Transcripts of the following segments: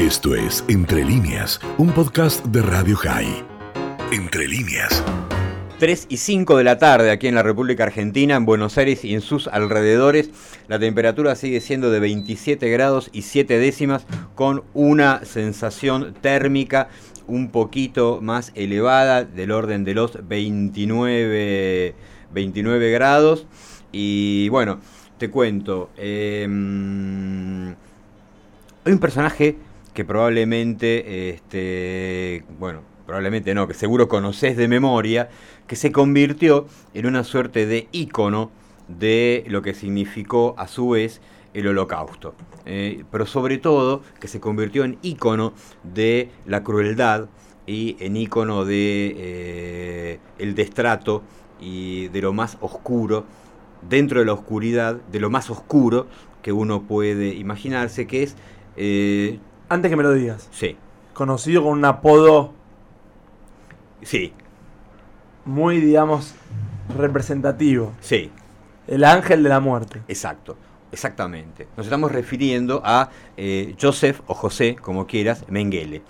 Esto es Entre líneas, un podcast de Radio High. Entre líneas. 3 y 5 de la tarde aquí en la República Argentina, en Buenos Aires y en sus alrededores. La temperatura sigue siendo de 27 grados y 7 décimas con una sensación térmica un poquito más elevada del orden de los 29, 29 grados. Y bueno, te cuento. Em, hay un personaje que probablemente, este, bueno, probablemente no, que seguro conoces de memoria, que se convirtió en una suerte de ícono de lo que significó a su vez el holocausto. Eh, pero sobre todo que se convirtió en ícono de la crueldad y en ícono de eh, el destrato y de lo más oscuro, dentro de la oscuridad, de lo más oscuro que uno puede imaginarse, que es... Eh, Antes que me lo digas. Sí. Conocido con un apodo Sí. Muy, digamos, representativo. Sí. El ángel de la muerte. Exacto. Exactamente. Nos estamos refiriendo a eh, Joseph o José, como quieras, Mengele.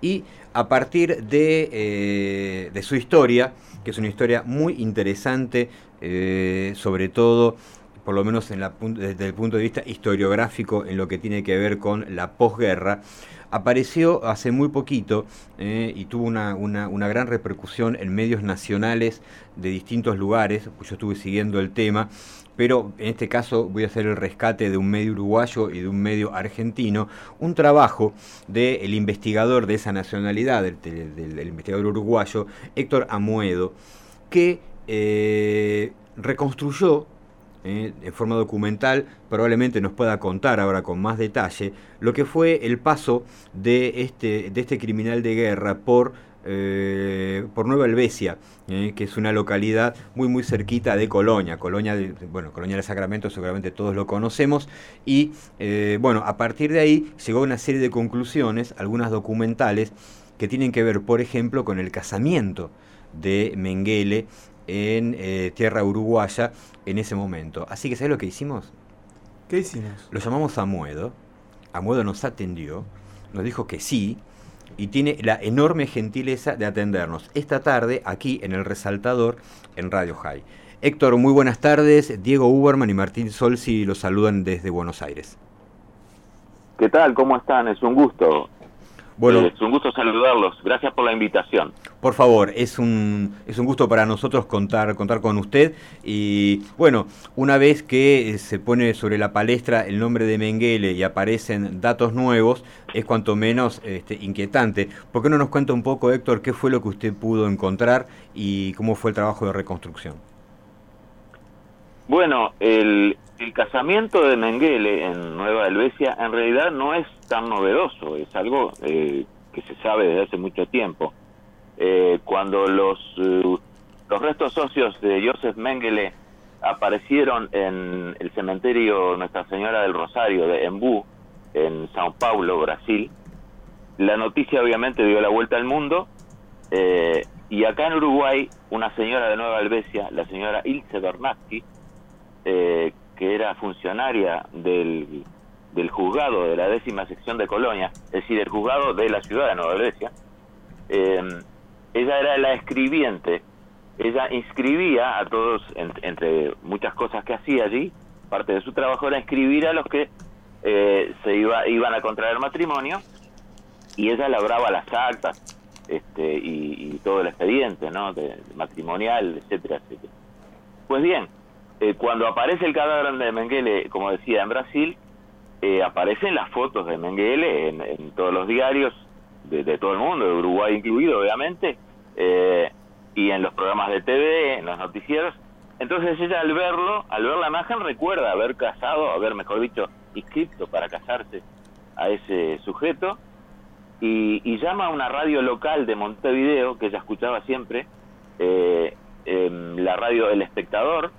Y a partir de, eh, de, su historia, que es una historia muy interesante, eh, sobre todo, por lo menos desde el punto de vista historiográfico, en lo que tiene que ver con la posguerra, apareció hace muy poquito eh, y tuvo una, gran repercusión en medios nacionales de distintos lugares, pues yo estuve siguiendo el tema, pero en este caso voy a hacer el rescate de un medio uruguayo y de un medio argentino, un trabajo del investigador de esa nacionalidad, del, investigador uruguayo, Héctor Amuedo, que eh, reconstruyó eh, en forma documental, probablemente nos pueda contar ahora con más detalle lo que fue el paso de este, de este criminal de guerra por, eh, por Nueva Helvecia, eh, que es una localidad muy muy cerquita de Colonia, Colonia de, bueno, Colonia de Sacramento seguramente todos lo conocemos, y bueno, a partir de ahí llegó una serie de conclusiones, algunas documentales, que tienen que ver, por ejemplo, con el casamiento de Mengele en eh, tierra uruguaya en ese momento. Así que, ¿sabes lo que hicimos? ¿Qué hicimos? Lo llamamos a Muedo. Amuedo nos atendió, nos dijo que sí, y tiene la enorme gentileza de atendernos esta tarde aquí en el Resaltador en Radio High. Héctor, muy buenas tardes. Diego Uberman y Martín Solsi los saludan desde Buenos Aires. ¿Qué tal? ¿Cómo están? Es un gusto. Bueno, es un gusto saludarlos. Gracias por la invitación. Por favor, es un, es un gusto para nosotros contar, contar con usted. Y bueno, una vez que se pone sobre la palestra el nombre de Mengele y aparecen datos nuevos, es cuanto menos este, inquietante. ¿Por qué no nos cuenta un poco, Héctor, qué fue lo que usted pudo encontrar y cómo fue el trabajo de reconstrucción? Bueno, el, el casamiento de Mengele en Nueva Helvecia en realidad no es tan novedoso, es algo eh, que se sabe desde hace mucho tiempo. Eh, cuando los, eh, los restos socios de Joseph Mengele aparecieron en el cementerio Nuestra Señora del Rosario de Embu, en Sao Paulo, Brasil, la noticia obviamente dio la vuelta al mundo y acá en Uruguay una señora de Nueva Helvecia, la señora Ilse Bernatsky, eh, que era funcionaria del, del juzgado de la décima sección de Colonia, es decir, el juzgado de la ciudad de Nueva Grecia, eh, ella era la escribiente, ella inscribía a todos, entre muchas cosas que hacía allí, parte de su trabajo era escribir a los que eh, se iba, iban a contraer matrimonio, y ella labraba las actas este, y, todo el expediente ¿no? de, matrimonial, etcétera, etcétera. Pues bien, eh, cuando aparece el cadáver de Mengele, como decía, en Brasil, eh, aparecen las fotos de Mengele en, todos los diarios de, todo el mundo, de Uruguay incluido, obviamente, eh, y en los programas de TV, en los noticieros. Entonces ella al verlo, al ver la imagen, recuerda haber casado, haber, mejor dicho, inscrito para casarse a ese sujeto, y, y llama a una radio local de Montevideo, que ella escuchaba siempre, la radio El Espectador,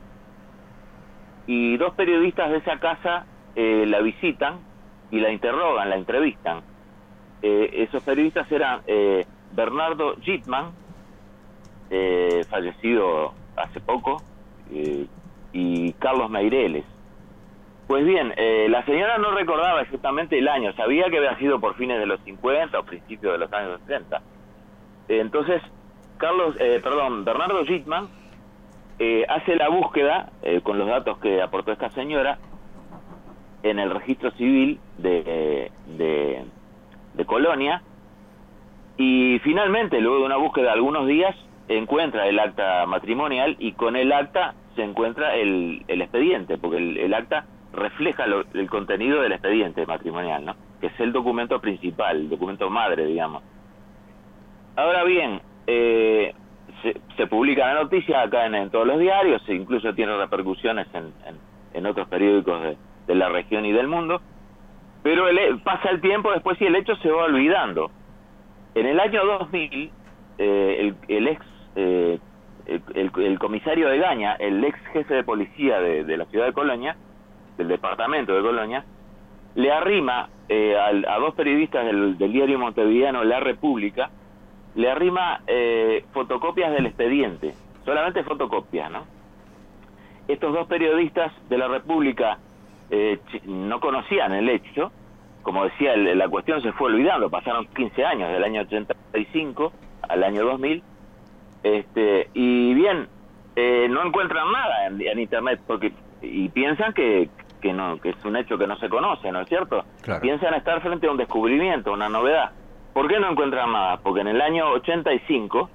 y dos periodistas de esa casa eh, la visitan y la interrogan, la entrevistan. Eh, esos periodistas eran eh, Bernardo Gitman, fallecido hace poco, y Carlos Meireles. Pues bien, eh, la señora no recordaba exactamente el año, sabía que había sido por fines de los 50 o principios de los años 60. Eh, entonces, Carlos, eh, perdón, Bernardo Gitman eh, hace la búsqueda eh, con los datos que aportó esta señora en el registro civil de, de, Colonia y finalmente, luego de una búsqueda de algunos días, encuentra el acta matrimonial y con el acta se encuentra el, el expediente, porque el, el acta refleja lo- el contenido del expediente matrimonial, ¿no? que es el documento principal, el documento madre, digamos. Ahora bien, eh, se, se publica la noticia acá en, todos los diarios, e incluso tiene repercusiones en, en, otros periódicos de, de la región y del mundo, pero el, he- pasa el tiempo después y el hecho se va olvidando. En el año 2000, eh, el, el ex, eh, el, el- comisario de Gaña, el ex jefe de policía de, de la ciudad de Colonia, del departamento de Colonia, le arrima eh, al- a dos periodistas del, del diario montevideano La República, le arrima eh, fotocopias del expediente, solamente fotocopias, ¿no? Estos dos periodistas de La República eh, no conocían el hecho, como decía, el- la cuestión se fue olvidando, pasaron 15 años, del año 85 al año 2000, este, y bien, eh, no encuentran nada en, en internet porque y piensan que, que no que es un hecho que no se conoce, ¿no es cierto? Claro. Piensan estar frente a un descubrimiento, una novedad. ¿Por qué no encuentran nada? Porque en el año 85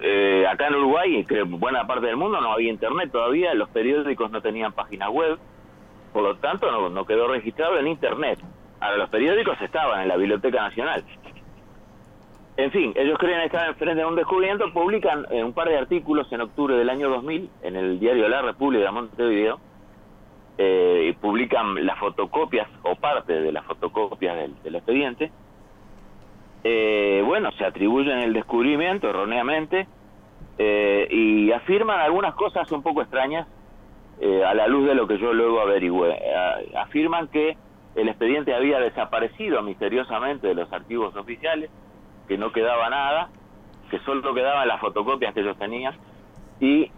eh, acá en Uruguay creo buena parte del mundo no había internet todavía, los periódicos no tenían página web, por lo tanto no, no quedó registrado en internet. Ahora los periódicos estaban en la Biblioteca Nacional. En fin, ellos creen estar enfrente de un descubrimiento, publican eh, un par de artículos en octubre del año 2000 en el diario La República de Montevideo, eh, y publican las fotocopias o parte de las fotocopias del expediente. Eh, bueno, se atribuyen el descubrimiento erróneamente eh, y afirman algunas cosas un poco extrañas eh, a la luz de lo que yo luego averigüé. Eh, afirman que el expediente había desaparecido misteriosamente de los archivos oficiales, que no quedaba nada, que solo quedaban las fotocopias que ellos tenían y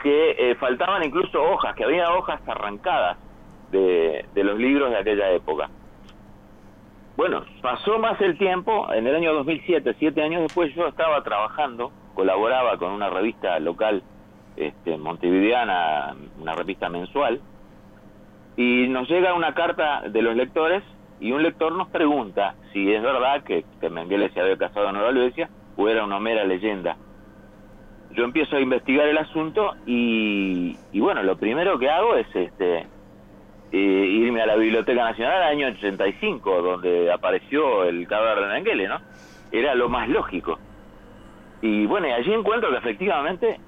que faltaban incluso hojas, que había hojas arrancadas de, de los libros de aquella época. Bueno, pasó más el tiempo, en el año 2007, siete años después, yo estaba trabajando, colaboraba con una revista local este, montevideana, una revista mensual, y nos llega una carta de los lectores y un lector nos pregunta si es verdad que, que Mengele se había casado en Nueva Helvecia o era una mera leyenda. Yo empiezo a investigar el asunto y, y bueno, lo primero que hago es este eh, irme a la Biblioteca Nacional al año 85, donde apareció el cadáver de Mengele, ¿no? Era lo más lógico. Y bueno, allí encuentro que efectivamente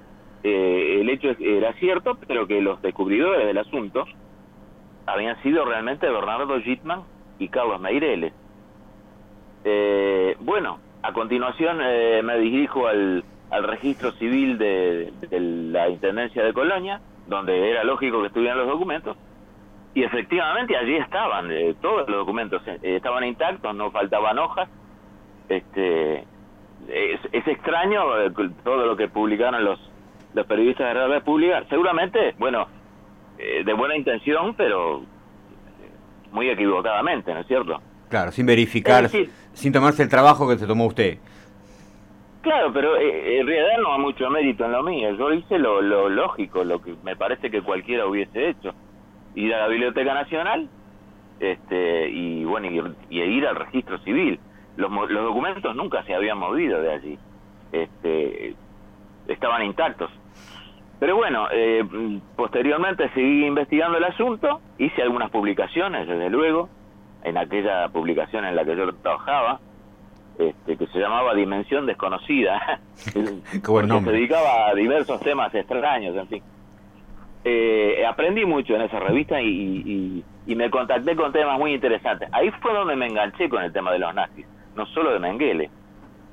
eh, el hecho era cierto, pero que los descubridores del asunto habían sido realmente Bernardo Gitman y Carlos Meireles. Eh, bueno, a continuación eh, me dirijo al, al registro civil de la Intendencia de Colonia, donde era lógico que estuvieran los documentos, y efectivamente allí estaban, eh, todos los documentos eh, estaban intactos, no faltaban hojas. Este, es, es extraño eh, todo lo que publicaron los, los periodistas de la República, seguramente, bueno, eh, de buena intención, pero muy equivocadamente, ¿no es cierto? Claro, sin verificar, decir- sin tomarse el trabajo que se tomó usted. Claro, pero eh, en realidad no hay mucho mérito en lo mío. Yo hice lo, lo lógico, lo que me parece que cualquiera hubiese hecho. Ir a la Biblioteca Nacional este, y bueno y, y ir al registro civil. Los, los documentos nunca se habían movido de allí. Este, estaban intactos. Pero bueno, eh, posteriormente seguí investigando el asunto, hice algunas publicaciones, desde luego, en aquella publicación en la que yo trabajaba, este, que se llamaba Dimensión Desconocida, nombre. se dedicaba a diversos temas extraños, en fin. Eh, aprendí mucho en esa revista y, y- y me contacté con temas muy interesantes. Ahí fue donde me enganché con el tema de los nazis, no solo de Mengele,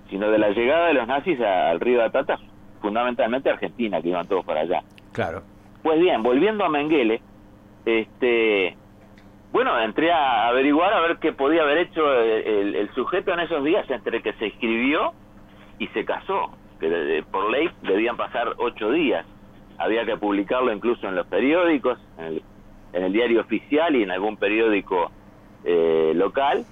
sino de la llegada de los nazis a- al río de la Plata, fundamentalmente a Argentina, que iban todos para allá. Claro. Pues bien, volviendo a Mengele, este, bueno, entré a averiguar a ver qué podía haber hecho el, el- el sujeto en esos días entre que se inscribió y se casó, que por ley debían pasar ocho días. Había que publicarlo incluso en los periódicos, en el, en el diario oficial y en algún periódico eh, local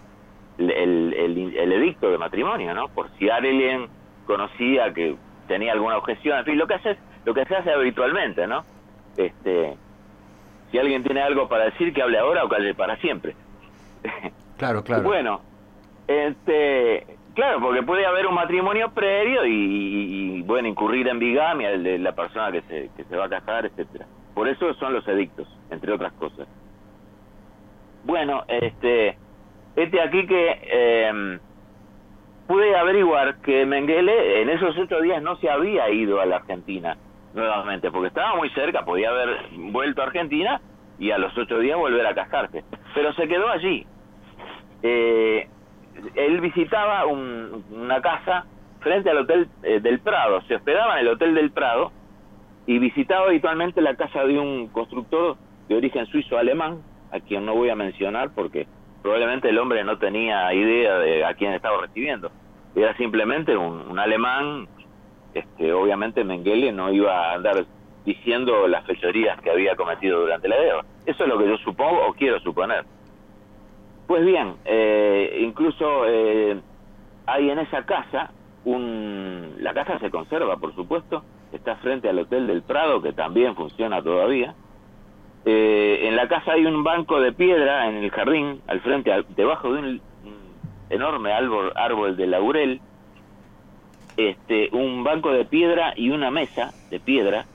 el, el, el, edicto de matrimonio, ¿no? Por si alguien conocía que tenía alguna objeción, en fin, lo que hace lo que se hace habitualmente, ¿no? Este, si alguien tiene algo para decir, que hable ahora o que hable para siempre. Claro, claro. bueno, este, claro, porque puede haber un matrimonio previo y, bueno, incurrir en bigamia de la persona que se, que se va a casar, etcétera. Por eso son los edictos, entre otras cosas. Bueno, este, este aquí que eh, pude averiguar que Mengele en esos ocho días no se había ido a la Argentina nuevamente, porque estaba muy cerca, podía haber vuelto a Argentina y a los ocho días volver a casarse, pero se quedó allí. Eh, él visitaba una casa frente al Hotel eh, del Prado, se hospedaba en el Hotel del Prado y visitaba habitualmente la casa de un constructor de origen suizo-alemán, a quien no voy a mencionar porque probablemente el hombre no tenía idea de a quién estaba recibiendo. Era simplemente un, alemán, este, obviamente Mengele no iba a andar diciendo las fechorías que había cometido durante la guerra. Eso es lo que yo supongo o quiero suponer. Pues bien, eh, incluso eh, hay en esa casa un... La casa se conserva, por supuesto, está frente al Hotel del Prado, que también funciona todavía. Eh, en la casa hay un banco de piedra en el jardín, al frente, debajo de un, enorme árbol, árbol de laurel, este, un banco de piedra y una mesa de piedra,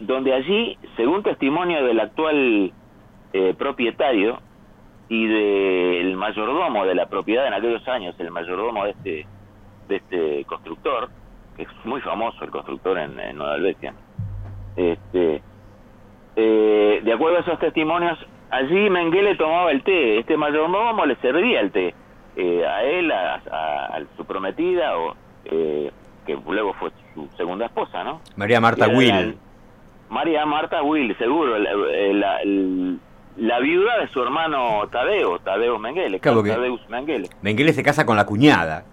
donde allí, según testimonio del actual propietario, y del mayordomo de la propiedad en aquellos años, el mayordomo de este, de este constructor, que es muy famoso el constructor en, Nueva Albesia, este, eh, de acuerdo a esos testimonios, allí Mengele tomaba el té, este mayordomo le servía el té eh, a él, a, su prometida, o eh, que luego fue su segunda esposa, ¿no? María Marta Will. María Marta Will, seguro, el la viuda de su hermano Tadeo, Tadeo Mengele, claro, Tadeus Mengele. Mengele se casa con la cuñada.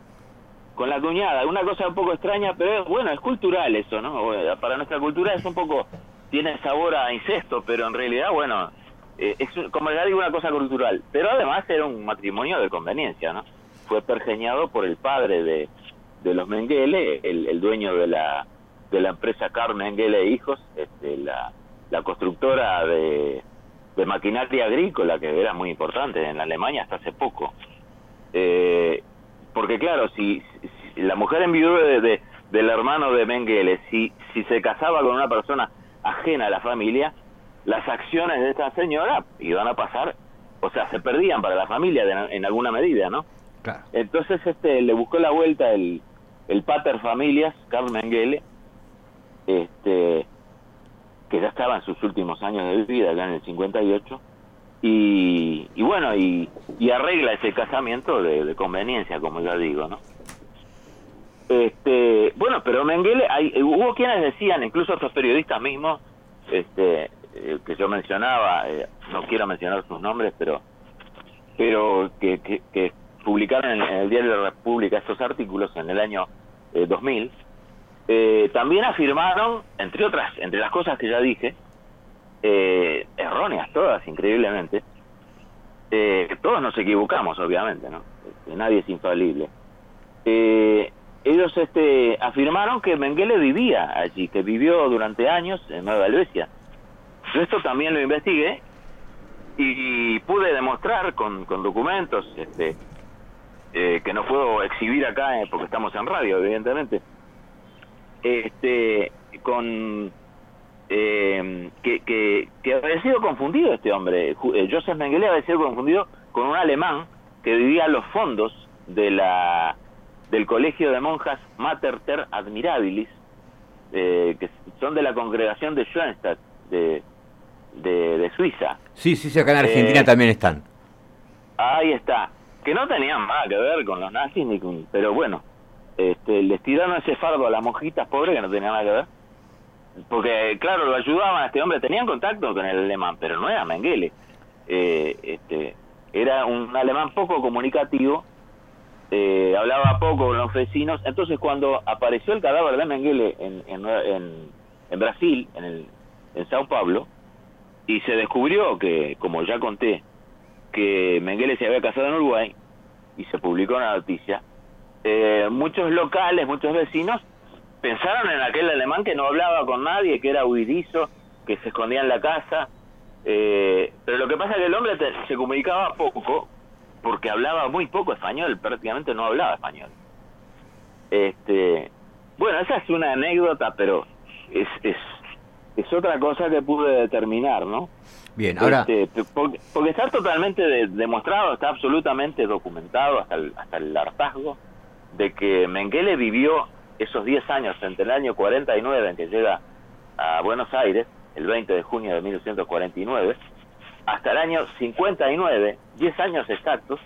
Con la cuñada, una cosa un poco extraña, pero bueno, es cultural eso, ¿no? Para nuestra cultura es un poco, tiene sabor a incesto, pero en realidad, bueno, eh, es como le digo, una cosa cultural. Pero además era un matrimonio de conveniencia, ¿no? Fue pergeñado por el padre de, de los Mengele, el, el dueño de la, de la empresa Carl Mengele e Hijos, este, la, la constructora de de maquinaria agrícola, que era muy importante en Alemania hasta hace poco. Eh, porque claro, si, la mujer envió de, del hermano de Mengele, si, si se casaba con una persona ajena a la familia, las acciones de esta señora iban a pasar, o sea, se perdían para la familia en alguna medida, ¿no? Entonces este le buscó la vuelta el, el pater familias, Carl Mengele, este, que ya estaba en sus últimos años de vida, ya en el 58, y, y bueno, y, arregla ese casamiento de, conveniencia, como ya digo, ¿no? Este, bueno, pero Mengele, hay, hubo quienes decían, incluso otros periodistas mismos, este, eh, que yo mencionaba, eh, no quiero mencionar sus nombres, pero, pero que, que, publicaron en, el diario de la República estos artículos en el año 2000, eh, eh, también afirmaron, entre otras, entre las cosas que ya dije, eh, erróneas todas, increíblemente, eh, todos nos equivocamos, obviamente, ¿no? Este, nadie es infalible. Eh, ellos este, afirmaron que Mengele vivía allí, que vivió durante años en Nueva Helvecia. Yo esto también lo investigué y pude demostrar con, con documentos este, que no puedo exhibir acá porque estamos en radio, evidentemente este con eh, que, que, que, había sido confundido este hombre, eh, Joseph Mengele había sido confundido con un alemán que vivía a los fondos de la del colegio de monjas Mater Ter Admirabilis, eh, que son de la congregación de Schoenstatt, de, de, Suiza. Sí, sí, sí, acá en Argentina también están. Ahí está. Que no tenían nada que ver con los nazis, ni con, pero bueno, este, les tiraron ese fardo a las monjitas pobres que no tenían nada que ver. Porque, claro, lo ayudaban a este hombre, tenían contacto con el alemán, pero no era Mengele. Eh, este, era un alemán poco comunicativo, eh, hablaba poco con los vecinos. Entonces, cuando apareció el cadáver de Mengele en, en, Brasil, en, el, en Sao Paulo, y se descubrió que, como ya conté, que Mengele se había casado en Uruguay y se publicó una noticia, eh, muchos locales, muchos vecinos pensaron en aquel alemán que no hablaba con nadie, que era huidizo, que se escondía en la casa. Eh, pero lo que pasa es que el hombre se comunicaba poco, porque hablaba muy poco español, prácticamente no hablaba español. Este, bueno, esa es una anécdota, pero es, es, es otra cosa que pude determinar, ¿no? Bien, ahora... Este, porque, está totalmente demostrado, está absolutamente documentado hasta el, hasta el hartazgo de que Mengele vivió esos 10 años entre el año 49 en que llega a Buenos Aires, el 20 de junio de 1949, hasta el año 59, 10 años exactos,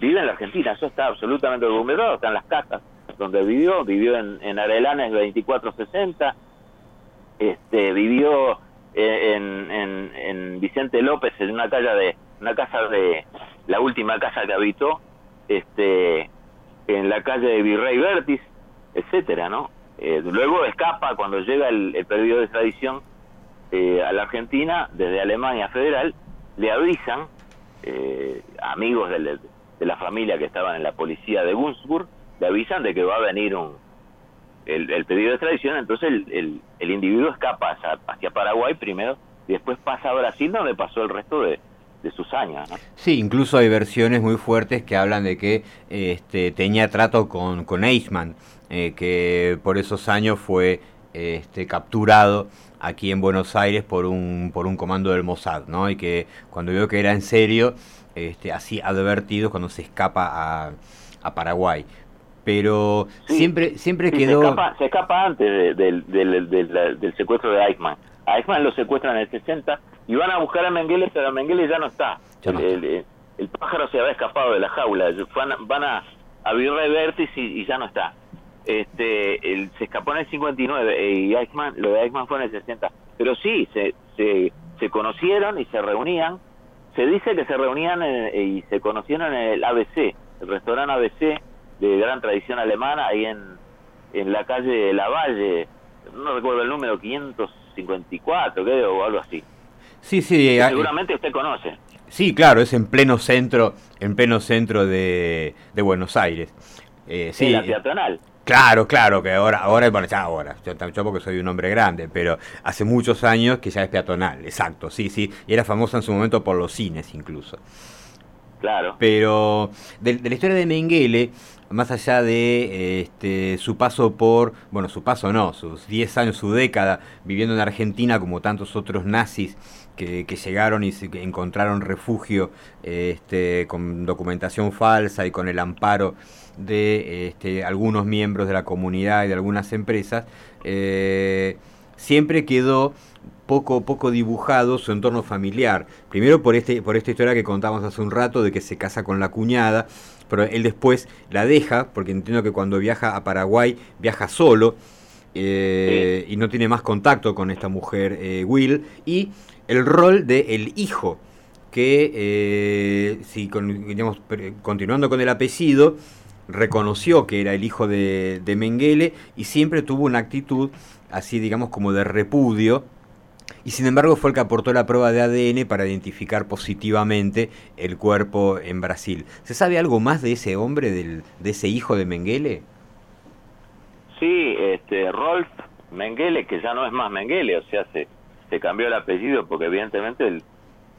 vive en la Argentina. Eso está absolutamente documentado, está en las casas donde vivió, vivió en, en Arelanes 2460, este, vivió en, en, en, Vicente López en una calle de una casa de la última casa que habitó, este, en la calle de Virrey Vértiz, etcétera, ¿no? Eh, luego escapa cuando llega el, el periodo de extradición eh, a la Argentina desde Alemania Federal, le avisan eh, amigos de, la familia que estaban en la policía de Gunzburg, le avisan de que va a venir un el, el pedido de extradición, entonces el, el, individuo escapa hacia, hacia, Paraguay primero y después pasa a Brasil donde pasó el resto de, de sus años. ¿no? Sí, incluso hay versiones muy fuertes que hablan de que este, tenía trato con, con Eichmann, eh, que por esos años fue este, capturado aquí en Buenos Aires por un, por un comando del Mossad, ¿no? Y que cuando vio que era en serio, este, así advertido cuando se escapa a, a Paraguay pero sí, siempre siempre sí, quedó... Se escapa, se escapa antes de, de, de, del secuestro de Eichmann. A Eichmann lo secuestran en el 60 y van a buscar a Mengele, pero Mengele ya no está. Ya no el, el, el, pájaro se había escapado de la jaula. Van, van a, a Virrey Vértiz y, y, ya no está. Este, el, se escapó en el 59 y Eichmann, lo de Eichmann fue en el 60. Pero sí, se, se, se conocieron y se reunían. Se dice que se reunían en, y se conocieron en el ABC, el restaurante ABC, de gran tradición alemana, ahí en, en la calle de La Valle, no recuerdo el número, 554 creo, o algo así. Sí, sí. Que seguramente usted conoce. Sí, claro, es en pleno centro, en pleno centro de, de Buenos Aires. Eh, sí, la peatonal. Claro, claro, que ahora, ahora, bueno, ya ahora, yo, yo, porque soy un hombre grande, pero hace muchos años que ya es peatonal, exacto, sí, sí, y era famosa en su momento por los cines incluso. Claro. Pero de, de la historia de Mengele, más allá de este, su paso por, bueno, su paso no, sus 10 años, su década viviendo en Argentina como tantos otros nazis que, que llegaron y se, que encontraron refugio este, con documentación falsa y con el amparo de este, algunos miembros de la comunidad y de algunas empresas, eh, siempre quedó poco, poco dibujado su entorno familiar. Primero por, este, por esta historia que contamos hace un rato de que se casa con la cuñada, pero él después la deja, porque entiendo que cuando viaja a Paraguay viaja solo eh, sí. y no tiene más contacto con esta mujer, eh, Will, y el rol del el hijo, que eh, si con, digamos, continuando con el apellido, reconoció que era el hijo de, de Mengele y siempre tuvo una actitud así digamos como de repudio y sin embargo fue el que aportó la prueba de ADN para identificar positivamente el cuerpo en Brasil. ¿Se sabe algo más de ese hombre, del, de ese hijo de Mengele? Sí, este, Rolf Mengele, que ya no es más Mengele, o sea, se, se cambió el apellido porque evidentemente él,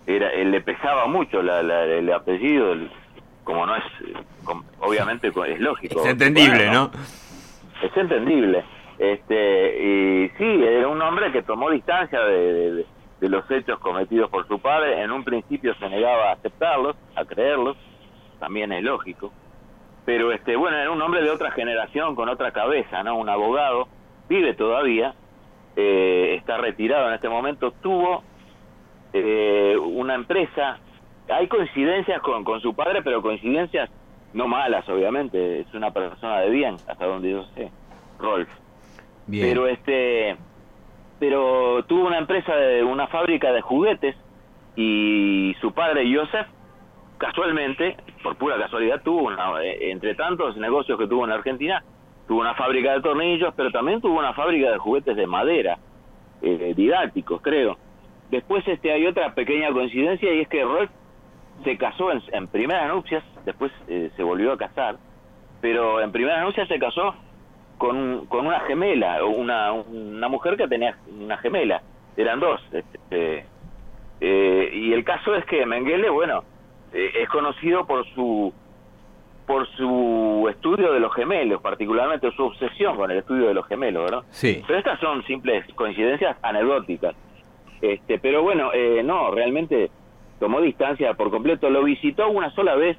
era, él le pesaba mucho la, la, el apellido, el, como no es, obviamente es lógico. Es entendible, bueno, ¿no? Es entendible. Este, y sí, era un hombre que tomó distancia de, de, de, los hechos cometidos por su padre. En un principio se negaba a aceptarlos, a creerlos, también es lógico. Pero este, bueno, era un hombre de otra generación, con otra cabeza, ¿no? Un abogado, vive todavía, eh, está retirado en este momento, tuvo eh, una empresa. Hay coincidencias con, con su padre, pero coincidencias no malas, obviamente. Es una persona de bien, hasta donde yo sé. Rolf. Bien. Pero este pero tuvo una empresa de una fábrica de juguetes y su padre Joseph casualmente, por pura casualidad, tuvo una, entre tantos negocios que tuvo en Argentina, tuvo una fábrica de tornillos, pero también tuvo una fábrica de juguetes de madera, eh, didácticos, creo. después este hay otra pequeña coincidencia y es que Rolf se casó en, en primeras nupcias, después eh, se volvió a casar, pero en primeras nupcias se casó con, con una gemela, una, una mujer que tenía una gemela, eran dos. Este, eh, y el caso es que Mengele, bueno, eh, es conocido por su por su estudio de los gemelos, particularmente su obsesión con el estudio de los gemelos, ¿verdad? Sí. Pero estas son simples coincidencias anecdóticas. Este, pero bueno, eh, no, realmente tomó distancia por completo. Lo visitó una sola vez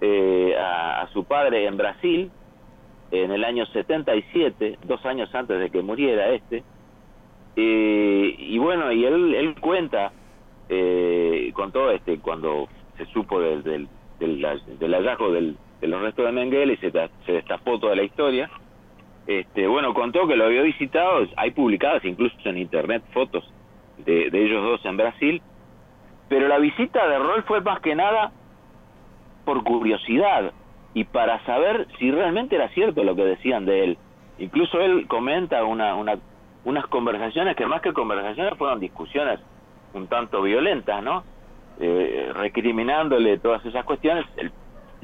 eh, a, a su padre en Brasil, en el año 77, dos años antes de que muriera este. Eh, y bueno, y él, él cuenta, eh, contó este, cuando se supo del, del, del, del hallazgo del, de los restos de Mengele y se, ta- se destapó toda la historia. Este, bueno, contó que lo había visitado, hay publicadas incluso en internet fotos de, de ellos dos en Brasil, pero la visita de Roll fue más que nada por curiosidad y para saber si realmente era cierto lo que decían de él. Incluso él comenta una, una, unas conversaciones que más que conversaciones fueron discusiones un tanto violentas, ¿no? Eh, recriminándole todas esas cuestiones. El,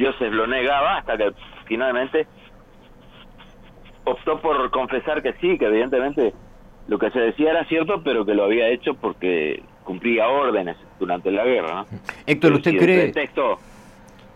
Joseph lo negaba hasta que finalmente optó por confesar que sí, que evidentemente lo que se decía era cierto, pero que lo había hecho porque cumplía órdenes durante la guerra. ¿no? Héctor, ¿usted Sí, el cree...? pretexto-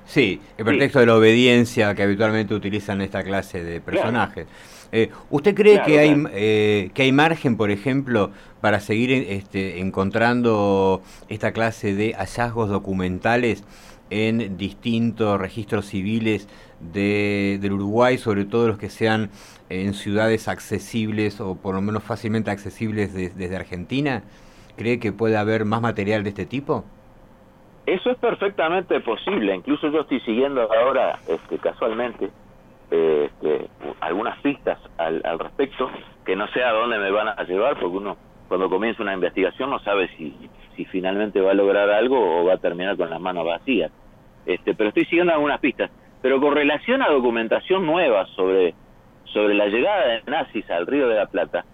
Sí, el pretexto de la obediencia que habitualmente utilizan esta clase de personajes. Eh, ¿Usted cree Claro, que hay claro. eh, que hay margen, por ejemplo, para seguir este, encontrando esta clase de hallazgos documentales en distintos registros civiles de, del Uruguay, sobre todo los que sean en ciudades accesibles o por lo menos fácilmente accesibles de- desde Argentina? ¿Cree que puede haber más material de este tipo? Eso es perfectamente posible. Incluso yo estoy siguiendo ahora, este, casualmente, este, algunas pistas al, al respecto, que no sé a dónde me van a llevar, porque uno cuando comienza una investigación no sabe si, si finalmente va a lograr algo o va a terminar con las manos vacías. Este, pero estoy siguiendo algunas pistas. Pero con relación a documentación nueva sobre, sobre la llegada de nazis al Río de la Plata,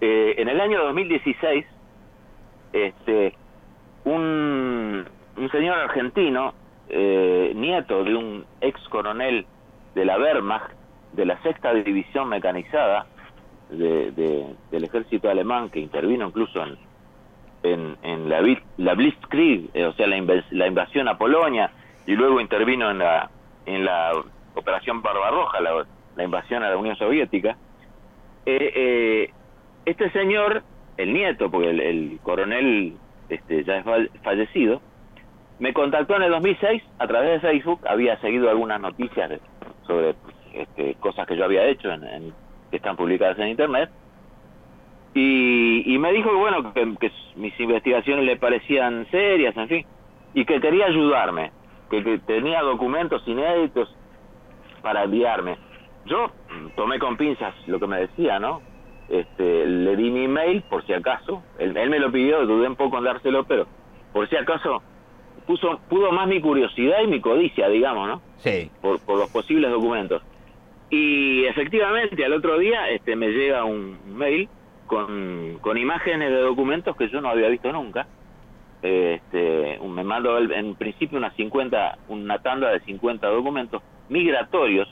eh, en el año 2016, este, un, un señor argentino, eh, nieto de un ex coronel de la Wehrmacht, de la sexta división mecanizada de, de- del ejército alemán, que intervino incluso en, en, la, Blit- la Blitzkrieg, eh, o sea, la, inves- la invasión a Polonia, y luego intervino en la, en la Operación Barbarroja, la, la invasión a la Unión Soviética. Eh, eh, este señor, el nieto, porque el, el coronel este, ya es fal- fallecido, me contactó en el 2006 a través de Facebook, había seguido algunas noticias sobre este, cosas que yo había hecho en- que están publicadas en internet y, y me dijo que bueno que, que mis investigaciones le parecían serias, en fin, y que quería ayudarme, que, que tenía documentos inéditos para enviarme. Yo tomé con pinzas lo que me decía, ¿no? Este, le di mi email por si acaso, él, él me lo pidió, dudé un poco en dárselo, pero por si acaso puso, pudo más mi curiosidad y mi codicia, digamos, ¿no? Sí. por, por los posibles documentos. Y efectivamente, al otro día este, me llega un mail con, con imágenes de documentos que yo no había visto nunca. Este, me mandó en principio unas 50, una tanda de 50 documentos migratorios.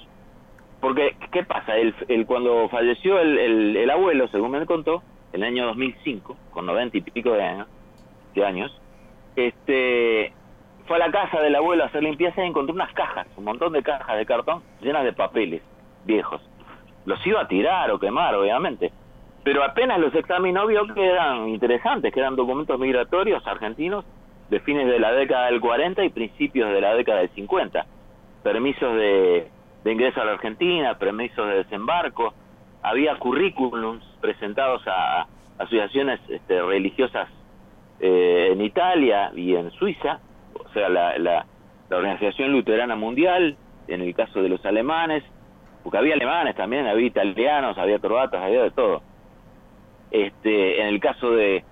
Porque, ¿qué pasa? El- cuando falleció el, el- el abuelo, según me contó, en el año 2005, con 90 y pico de años, de años este, fue a la casa del abuelo a hacer limpieza y encontró unas cajas, un montón de cajas de cartón llenas de papeles viejos. Los iba a tirar o quemar, obviamente. Pero apenas los examinó vio que eran interesantes, que eran documentos migratorios argentinos de fines de la década del 40 y principios de la década del 50. Permisos de, ingreso a la Argentina, permisos de desembarco. Había currículums presentados a, a asociaciones este, religiosas eh, en Italia y en Suiza, o sea, la, la, la Organización Luterana Mundial, en el caso de los alemanes, porque había alemanes también, había italianos, había croatas, había de todo. Este, en el caso de,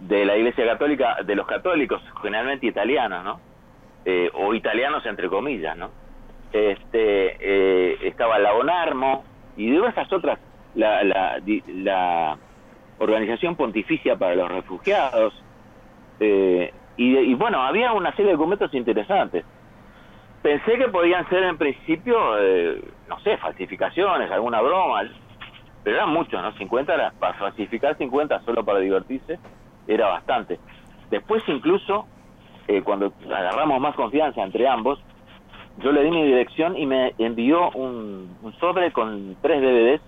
de la Iglesia Católica, de los católicos, generalmente italianos, ¿no? Eh, o italianos entre comillas, ¿no? Este, eh, estaba la ONARMO y diversas otras, la, la, la Organización Pontificia para los Refugiados, Eh, y, bueno, había una serie de documentos interesantes. Pensé que podían ser en principio, eh, no sé, falsificaciones, alguna broma, pero eran muchos, ¿no? 50 era, para falsificar 50 solo para divertirse, era bastante. Después incluso, eh, cuando agarramos más confianza entre ambos, yo le di mi dirección y me envió un, un sobre con tres DVDs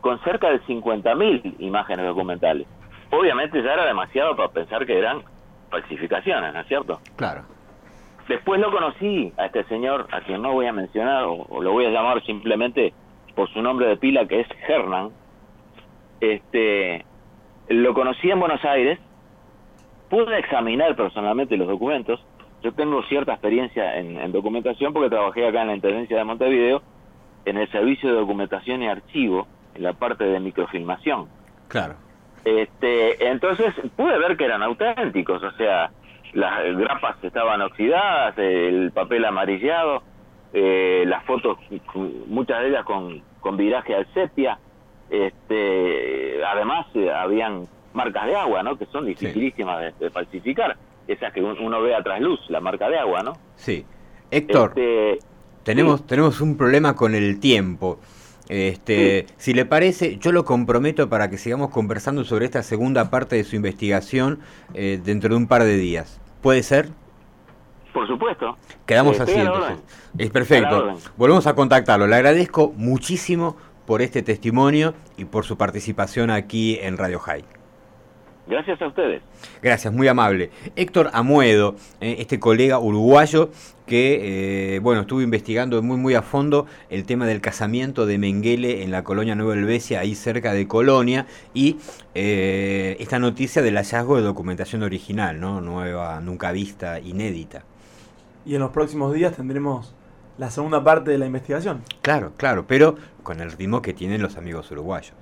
con cerca de 50.000 imágenes documentales. Obviamente ya era demasiado para pensar que eran falsificaciones, ¿no es cierto? Claro. Después lo conocí a este señor, a quien no voy a mencionar, o, o lo voy a llamar simplemente por su nombre de pila, que es Hernán. Este, lo conocí en Buenos Aires, pude examinar personalmente los documentos. Yo tengo cierta experiencia en, en documentación porque trabajé acá en la Intendencia de Montevideo, en el servicio de documentación y archivo, en la parte de microfilmación. Claro. Este, entonces pude ver que eran auténticos, o sea, las grapas estaban oxidadas, el papel amarillado, eh, las fotos, muchas de ellas con, con viraje al sepia, este, además eh, habían marcas de agua, ¿no? Que son dificilísimas sí. de, de, falsificar, esas que uno ve a trasluz, la marca de agua, ¿no? Sí. Héctor, este, tenemos, sí. tenemos un problema con el tiempo. Este, sí. Si le parece, yo lo comprometo para que sigamos conversando sobre esta segunda parte de su investigación eh, dentro de un par de días. ¿Puede ser? Por supuesto. Quedamos así entonces. Es perfecto. Volvemos a contactarlo. Le agradezco muchísimo por este testimonio y por su participación aquí en Radio High. Gracias a ustedes. Gracias, muy amable. Héctor Amuedo, eh, este colega uruguayo que, eh, bueno, estuvo investigando muy, muy a fondo el tema del casamiento de Menguele en la colonia Nueva Helvecia, ahí cerca de Colonia, y eh, esta noticia del hallazgo de documentación original, ¿no? Nueva, nunca vista, inédita. Y en los próximos días tendremos la segunda parte de la investigación. Claro, claro, pero con el ritmo que tienen los amigos uruguayos.